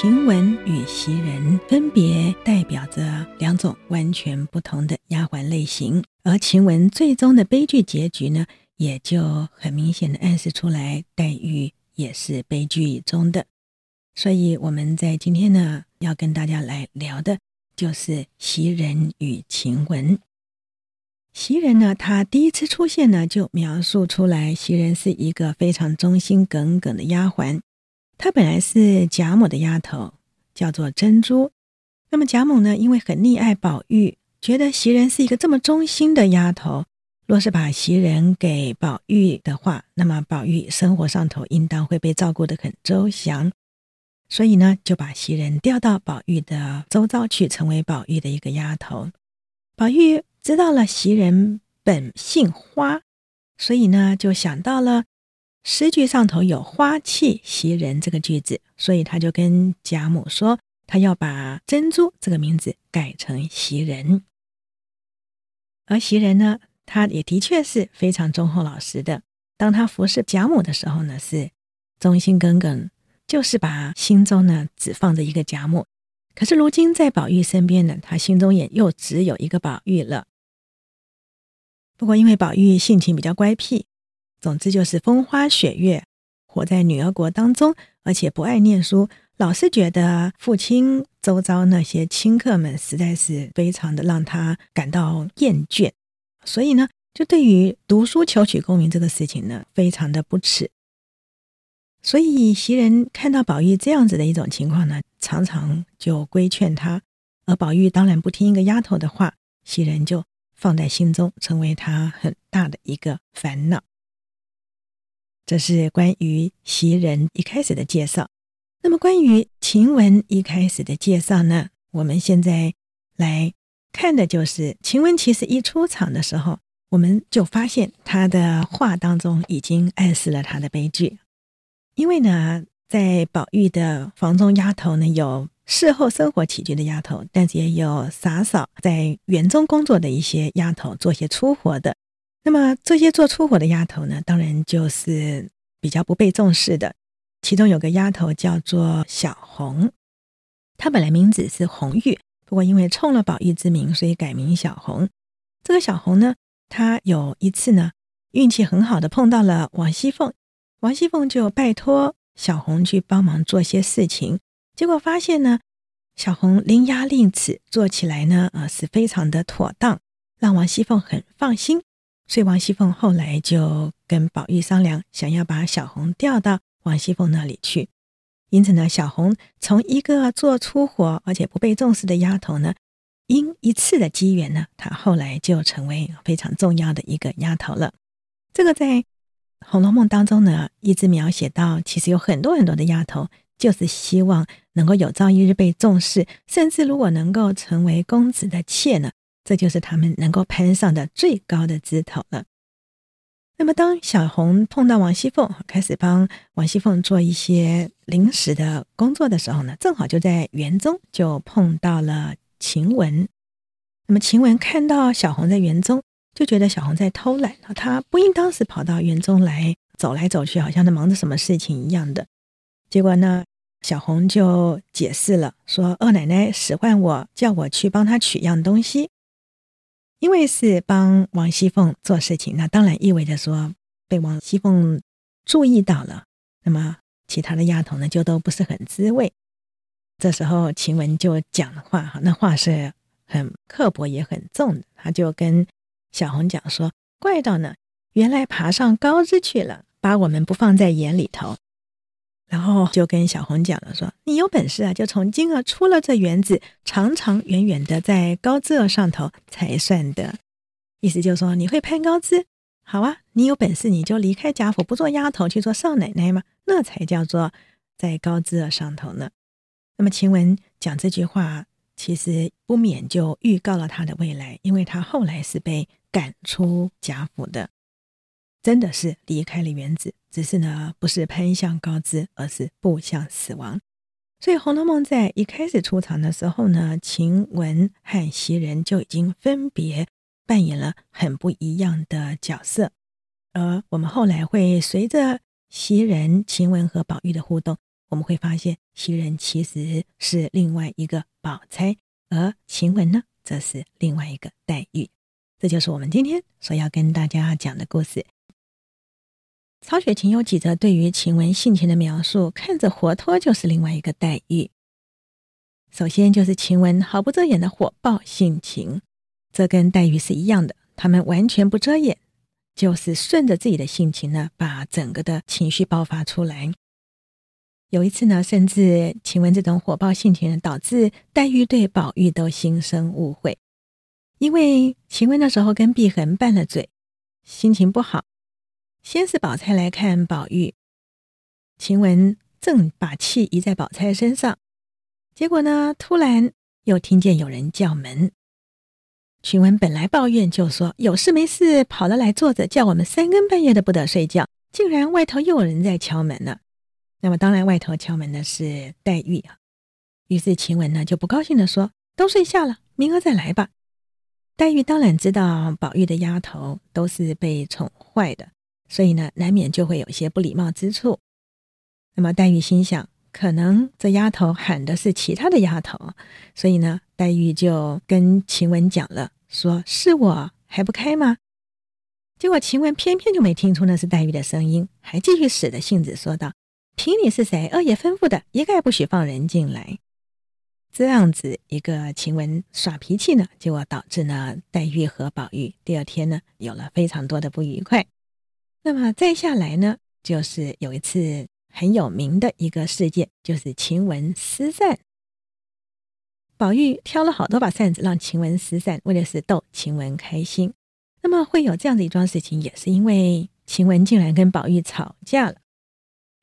晴雯与袭人分别代表着两种完全不同的丫鬟类型，而晴雯最终的悲剧结局呢，也就很明显的暗示出来，黛玉也是悲剧中的。所以我们在今天呢，要跟大家来聊的，就是袭人与晴雯。袭人呢，她第一次出现呢，就描述出来，袭人是一个非常忠心耿耿的丫鬟。她本来是贾母的丫头，叫做珍珠。那么贾母呢，因为很溺爱宝玉，觉得袭人是一个这么忠心的丫头，若是把袭人给宝玉的话，那么宝玉生活上头应当会被照顾得很周详。所以呢，就把袭人调到宝玉的周遭去，成为宝玉的一个丫头。宝玉知道了袭人本姓花，所以呢，就想到了。诗句上头有“花气袭人”这个句子，所以他就跟贾母说，他要把珍珠这个名字改成袭人。而袭人呢，他也的确是非常忠厚老实的。当他服侍贾母的时候呢，是忠心耿耿，就是把心中呢只放着一个贾母。可是如今在宝玉身边呢，他心中也又只有一个宝玉了。不过因为宝玉性情比较乖僻。总之就是风花雪月，活在女儿国当中，而且不爱念书，老是觉得父亲周遭那些亲客们实在是非常的让他感到厌倦，所以呢，就对于读书求取功名这个事情呢，非常的不齿。所以袭人看到宝玉这样子的一种情况呢，常常就规劝他，而宝玉当然不听一个丫头的话，袭人就放在心中，成为他很大的一个烦恼。这是关于袭人一开始的介绍。那么关于晴雯一开始的介绍呢？我们现在来看的就是晴雯。其实一出场的时候，我们就发现她的话当中已经暗示了她的悲剧。因为呢，在宝玉的房中丫头呢，有侍候生活起居的丫头，但是也有洒扫在园中工作的一些丫头，做些粗活的。那么这些做粗活的丫头呢，当然就是比较不被重视的。其中有个丫头叫做小红，她本来名字是红玉，不过因为冲了宝玉之名，所以改名小红。这个小红呢，她有一次呢，运气很好的碰到了王熙凤，王熙凤就拜托小红去帮忙做些事情，结果发现呢，小红伶牙俐齿，做起来呢，呃，是非常的妥当，让王熙凤很放心。所以王熙凤后来就跟宝玉商量，想要把小红调到王熙凤那里去。因此呢，小红从一个做粗活而且不被重视的丫头呢，因一次的机缘呢，她后来就成为非常重要的一个丫头了。这个在《红楼梦》当中呢，一直描写到，其实有很多很多的丫头，就是希望能够有朝一日被重视，甚至如果能够成为公子的妾呢。这就是他们能够攀上的最高的枝头了。那么，当小红碰到王熙凤，开始帮王熙凤做一些临时的工作的时候呢，正好就在园中就碰到了晴雯。那么，晴雯看到小红在园中，就觉得小红在偷懒，她不应当是跑到园中来走来走去，好像在忙着什么事情一样的。结果呢，小红就解释了，说二奶奶使唤我，叫我去帮她取样东西。因为是帮王熙凤做事情，那当然意味着说被王熙凤注意到了。那么其他的丫头呢，就都不是很滋味。这时候晴雯就讲的话，哈，那话是很刻薄也很重的。他就跟小红讲说：“怪道呢，原来爬上高枝去了，把我们不放在眼里头。”然后就跟小红讲了说：“你有本事啊，就从今儿出了这园子，长长远远的在高枝儿上头才算的。意思就是说，你会攀高枝，好啊，你有本事你就离开贾府，不做丫头去做少奶奶嘛，那才叫做在高枝儿上头呢。那么晴雯讲这句话，其实不免就预告了她的未来，因为她后来是被赶出贾府的。”真的是离开了园子，只是呢，不是攀向高枝，而是步向死亡。所以《红楼梦》在一开始出场的时候呢，晴雯和袭人就已经分别扮演了很不一样的角色。而我们后来会随着袭人、晴雯和宝玉的互动，我们会发现袭人其实是另外一个宝钗，而晴雯呢，则是另外一个黛玉。这就是我们今天所要跟大家讲的故事。曹雪芹有几则对于晴雯性情的描述，看着活脱就是另外一个黛玉。首先就是晴雯毫不遮掩的火爆性情，这跟黛玉是一样的，她们完全不遮掩，就是顺着自己的性情呢，把整个的情绪爆发出来。有一次呢，甚至晴雯这种火爆性情，导致黛玉对宝玉都心生误会，因为晴雯那时候跟碧痕拌了嘴，心情不好。先是宝钗来看宝玉，晴雯正把气移在宝钗身上，结果呢，突然又听见有人叫门。晴雯本来抱怨，就说有事没事跑了来坐着，叫我们三更半夜的不得睡觉，竟然外头又有人在敲门了。那么当然，外头敲门的是黛玉啊。于是晴雯呢就不高兴地说：“都睡下了，明儿再来吧。”黛玉当然知道宝玉的丫头都是被宠坏的。所以呢，难免就会有些不礼貌之处。那么黛玉心想，可能这丫头喊的是其他的丫头，所以呢，黛玉就跟晴雯讲了，说是我还不开吗？结果晴雯偏偏就没听出那是黛玉的声音，还继续使着性子说道：“凭你是谁，二爷吩咐的，一概不许放人进来。”这样子一个晴雯耍脾气呢，结果导致呢，黛玉和宝玉第二天呢，有了非常多的不愉快。那么再下来呢，就是有一次很有名的一个事件，就是晴雯撕扇。宝玉挑了好多把扇子让晴雯撕扇，为的是逗晴雯开心。那么会有这样的一桩事情，也是因为晴雯竟然跟宝玉吵架了。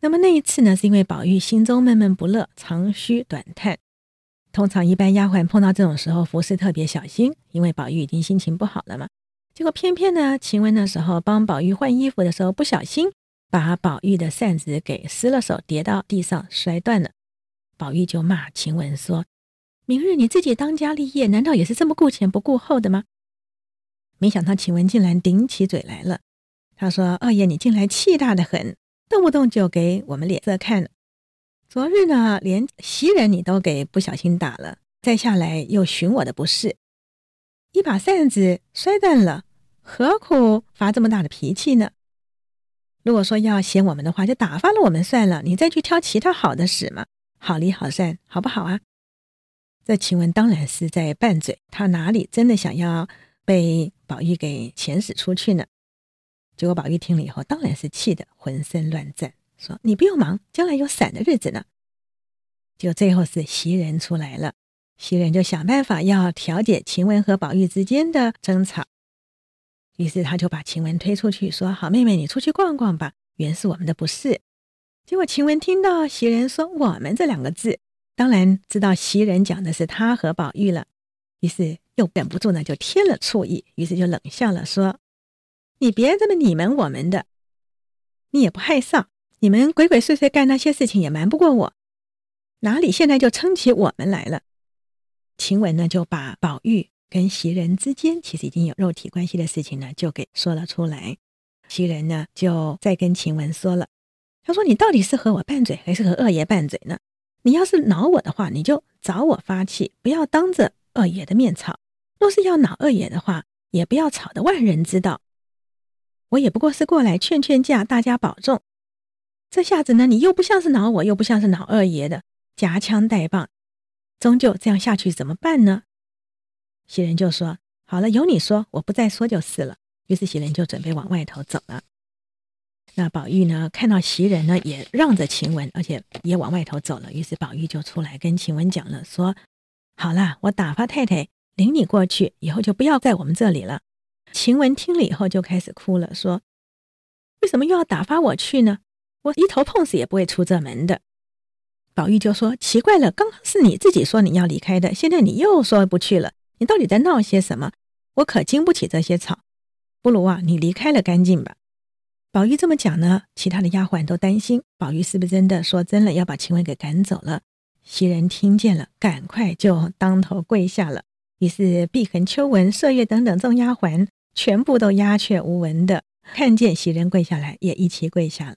那么那一次呢，是因为宝玉心中闷闷不乐，长吁短叹。通常一般丫鬟碰到这种时候，服侍特别小心，因为宝玉已经心情不好了嘛。结果偏偏呢，晴雯那时候帮宝玉换衣服的时候，不小心把宝玉的扇子给失了手，跌到地上摔断了。宝玉就骂晴雯说：“明日你自己当家立业，难道也是这么顾前不顾后的吗？”没想到晴雯竟然顶起嘴来了。他说：“二爷，你近来气大的很，动不动就给我们脸色看。昨日呢，连袭人你都给不小心打了，再下来又寻我的不是，一把扇子摔断了。”何苦发这么大的脾气呢？如果说要嫌我们的话，就打发了我们算了，你再去挑其他好的使嘛，好离好散，好不好啊？这晴雯当然是在拌嘴，他哪里真的想要被宝玉给遣使出去呢？结果宝玉听了以后，当然是气得浑身乱颤，说：“你不用忙，将来有散的日子呢。”就最后是袭人出来了，袭人就想办法要调解晴雯和宝玉之间的争吵。于是他就把晴雯推出去，说：“好妹妹，你出去逛逛吧，原是我们的不是。”结果晴雯听到袭人说“我们”这两个字，当然知道袭人讲的是他和宝玉了，于是又忍不住呢，就添了醋意，于是就冷笑了，说：“你别这么你们我们的，你也不害臊，你们鬼鬼祟祟干那些事情也瞒不过我，哪里现在就称起我们来了？”晴雯呢，就把宝玉。跟袭人之间其实已经有肉体关系的事情呢，就给说了出来。袭人呢，就再跟晴雯说了，他说：“你到底是和我拌嘴，还是和二爷拌嘴呢？你要是恼我的话，你就找我发气，不要当着二爷的面吵；若是要恼二爷的话，也不要吵得万人知道。我也不过是过来劝劝架，大家保重。这下子呢，你又不像是恼我，又不像是恼二爷的，夹枪带棒，终究这样下去怎么办呢？”袭人就说：“好了，由你说，我不再说就是了。”于是袭人就准备往外头走了。那宝玉呢，看到袭人呢，也让着晴雯，而且也往外头走了。于是宝玉就出来跟晴雯讲了，说：“好了，我打发太太领你过去，以后就不要在我们这里了。”晴雯听了以后就开始哭了，说：“为什么又要打发我去呢？我一头碰死也不会出这门的。”宝玉就说：“奇怪了，刚刚是你自己说你要离开的，现在你又说不去了。”你到底在闹些什么？我可经不起这些吵，不如啊，你离开了干净吧。宝玉这么讲呢，其他的丫鬟都担心宝玉是不是真的说真了要把晴雯给赶走了。袭人听见了，赶快就当头跪下了。于是碧痕、秋纹、麝月等等众丫鬟全部都鸦雀无闻的看见袭人跪下来，也一起跪下了。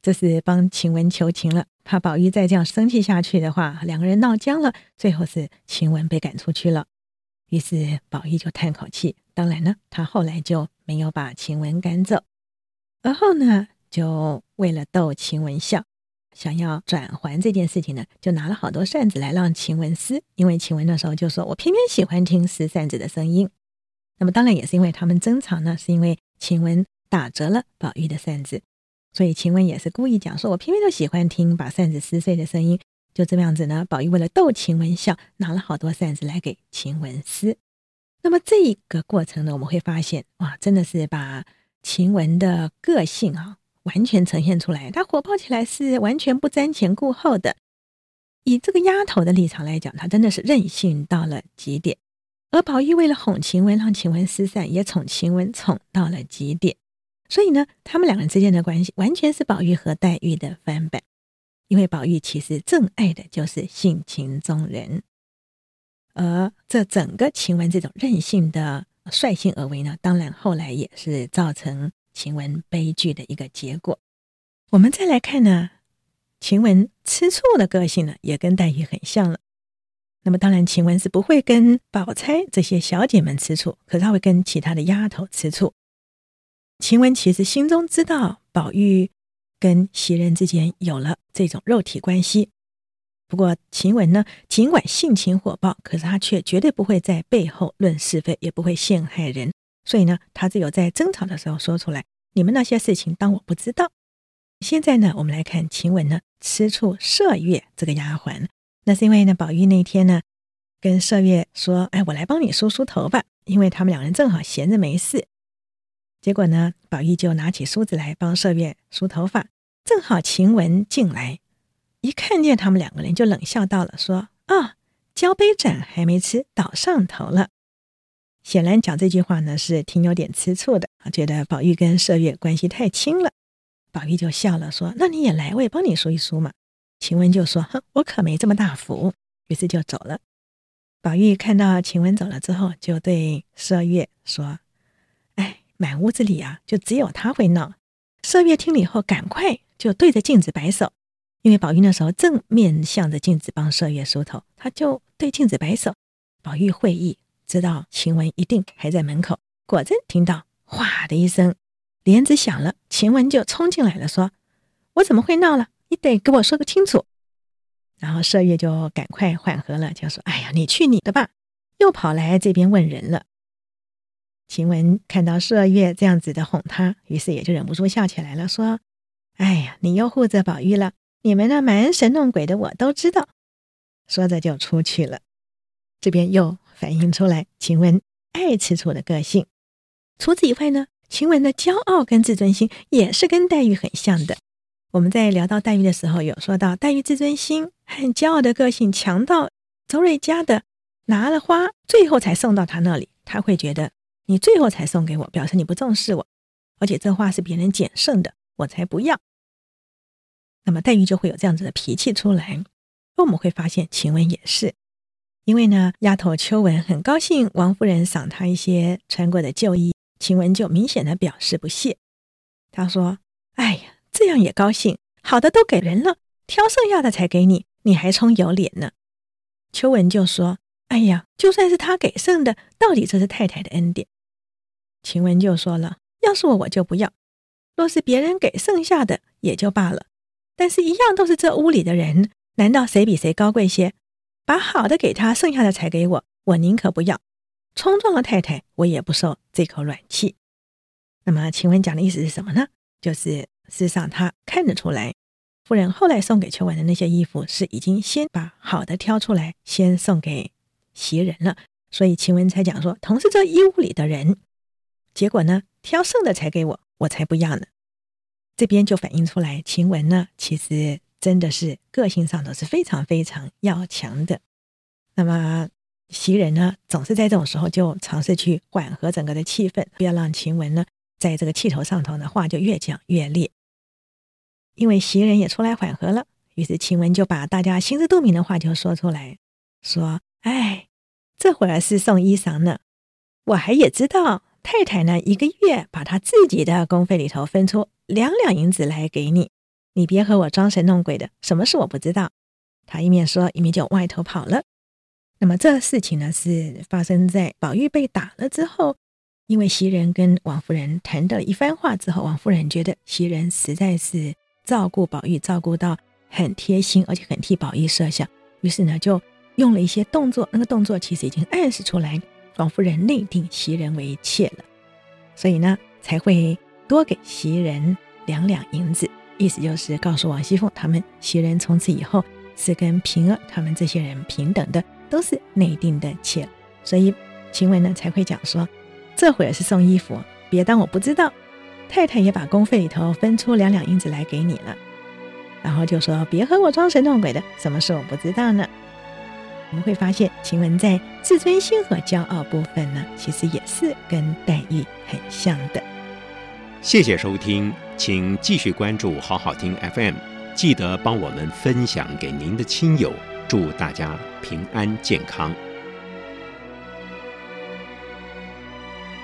这是帮晴雯求情了，怕宝玉再这样生气下去的话，两个人闹僵了，最后是晴雯被赶出去了。于是宝玉就叹口气。当然呢，他后来就没有把晴雯赶走，而后呢，就为了逗晴雯笑，想要转还这件事情呢，就拿了好多扇子来让晴雯撕。因为晴雯那时候就说：“我偏偏喜欢听撕扇子的声音。”那么当然也是因为他们争吵呢，是因为晴雯打折了宝玉的扇子。所以晴雯也是故意讲说：“我偏偏都喜欢听把扇子撕碎的声音。”就这么样子呢，宝玉为了逗晴雯笑，拿了好多扇子来给晴雯撕。那么这一个过程呢，我们会发现，哇，真的是把晴雯的个性啊完全呈现出来。她火爆起来是完全不瞻前顾后的。以这个丫头的立场来讲，她真的是任性到了极点。而宝玉为了哄晴雯，让晴雯撕扇，也宠晴雯宠到了极点。所以呢，他们两人之间的关系完全是宝玉和黛玉的翻版，因为宝玉其实正爱的就是性情中人，而这整个晴雯这种任性的率性而为呢，当然后来也是造成晴雯悲剧的一个结果。我们再来看呢，晴雯吃醋的个性呢，也跟黛玉很像了。那么当然，晴雯是不会跟宝钗这些小姐们吃醋，可是她会跟其他的丫头吃醋。晴雯其实心中知道宝玉跟袭人之间有了这种肉体关系，不过晴雯呢，尽管性情火爆，可是她却绝对不会在背后论是非，也不会陷害人。所以呢，她只有在争吵的时候说出来：“你们那些事情当我不知道。”现在呢，我们来看晴雯呢吃醋麝月这个丫鬟，那是因为呢，宝玉那天呢跟麝月说：“哎，我来帮你梳梳头发，因为他们两人正好闲着没事。”结果呢，宝玉就拿起梳子来帮麝月梳头发，正好晴雯进来，一看见他们两个人，就冷笑道了，说：“啊，交杯盏还没吃，倒上头了。”显然讲这句话呢，是挺有点吃醋的，觉得宝玉跟麝月关系太亲了。宝玉就笑了，说：“那你也来，我也帮你梳一梳嘛。”晴雯就说：“哼，我可没这么大福。”于是就走了。宝玉看到晴雯走了之后，就对麝月说。满屋子里啊，就只有他会闹。麝月听了以后，赶快就对着镜子摆手，因为宝玉那时候正面向着镜子帮麝月梳头，他就对镜子摆手。宝玉会意，知道晴雯一定还在门口。果真听到“哗”的一声，帘子响了，晴雯就冲进来了，说：“我怎么会闹了？你得给我说个清楚。”然后麝月就赶快缓和了，就说：“哎呀，你去你的吧。”又跑来这边问人了。晴雯看到麝月这样子的哄她，于是也就忍不住笑起来了，说：“哎呀，你又护着宝玉了，你们那蛮神弄鬼的我都知道。”说着就出去了。这边又反映出来晴雯爱吃醋的个性。除此以外呢，晴雯的骄傲跟自尊心也是跟黛玉很像的。我们在聊到黛玉的时候，有说到黛玉自尊心和骄傲的个性强到周瑞家的拿了花，最后才送到他那里，他会觉得。你最后才送给我，表示你不重视我，而且这话是别人捡剩的，我才不要。那么黛玉就会有这样子的脾气出来。而我们会发现晴雯也是，因为呢，丫头秋纹很高兴王夫人赏她一些穿过的旧衣，晴雯就明显的表示不屑。她说：“哎呀，这样也高兴，好的都给人了，挑剩下的才给你，你还充有脸呢。”秋纹就说：“哎呀，就算是他给剩的，到底这是太太的恩典。”晴雯就说了：“要是我，我就不要；若是别人给剩下的，也就罢了。但是，一样都是这屋里的人，难道谁比谁高贵些？把好的给他，剩下的才给我，我宁可不要。冲撞了太太，我也不受这口软气。”那么，晴雯讲的意思是什么呢？就是事实上，他看得出来，夫人后来送给秋纹的那些衣服，是已经先把好的挑出来，先送给袭人了。所以，晴雯才讲说，同是这一屋里的人。结果呢，挑剩的才给我，我才不要呢。这边就反映出来，晴雯呢，其实真的是个性上都是非常非常要强的。那么袭人呢，总是在这种时候就尝试去缓和整个的气氛，不要让晴雯呢在这个气头上头呢，话就越讲越烈。因为袭人也出来缓和了，于是晴雯就把大家心知肚明的话就说出来，说：“哎，这会儿是送衣裳呢，我还也知道。”太太呢，一个月把她自己的工费里头分出两两银子来给你，你别和我装神弄鬼的，什么事我不知道。”他一面说，一面就外头跑了。那么这事情呢，是发生在宝玉被打了之后，因为袭人跟王夫人谈了一番话之后，王夫人觉得袭人实在是照顾宝玉，照顾到很贴心，而且很替宝玉设想，于是呢，就用了一些动作，那个动作其实已经暗示出来，王夫人内定袭人为妾了，所以呢，才会多给袭人两两银子，意思就是告诉王熙凤他们，袭人从此以后是跟平儿他们这些人平等的，都是内定的妾，所以晴雯呢才会讲说，这会儿是送衣服，别当我不知道，太太也把工费里头分出两两银子来给你了，然后就说别和我装神弄鬼的，什么事我不知道呢？我们会发现晴雯在自尊心和骄傲部分呢，其实也是跟黛玉很像的。谢谢收听，请继续关注好好听 FM，记得帮我们分享给您的亲友，祝大家平安健康。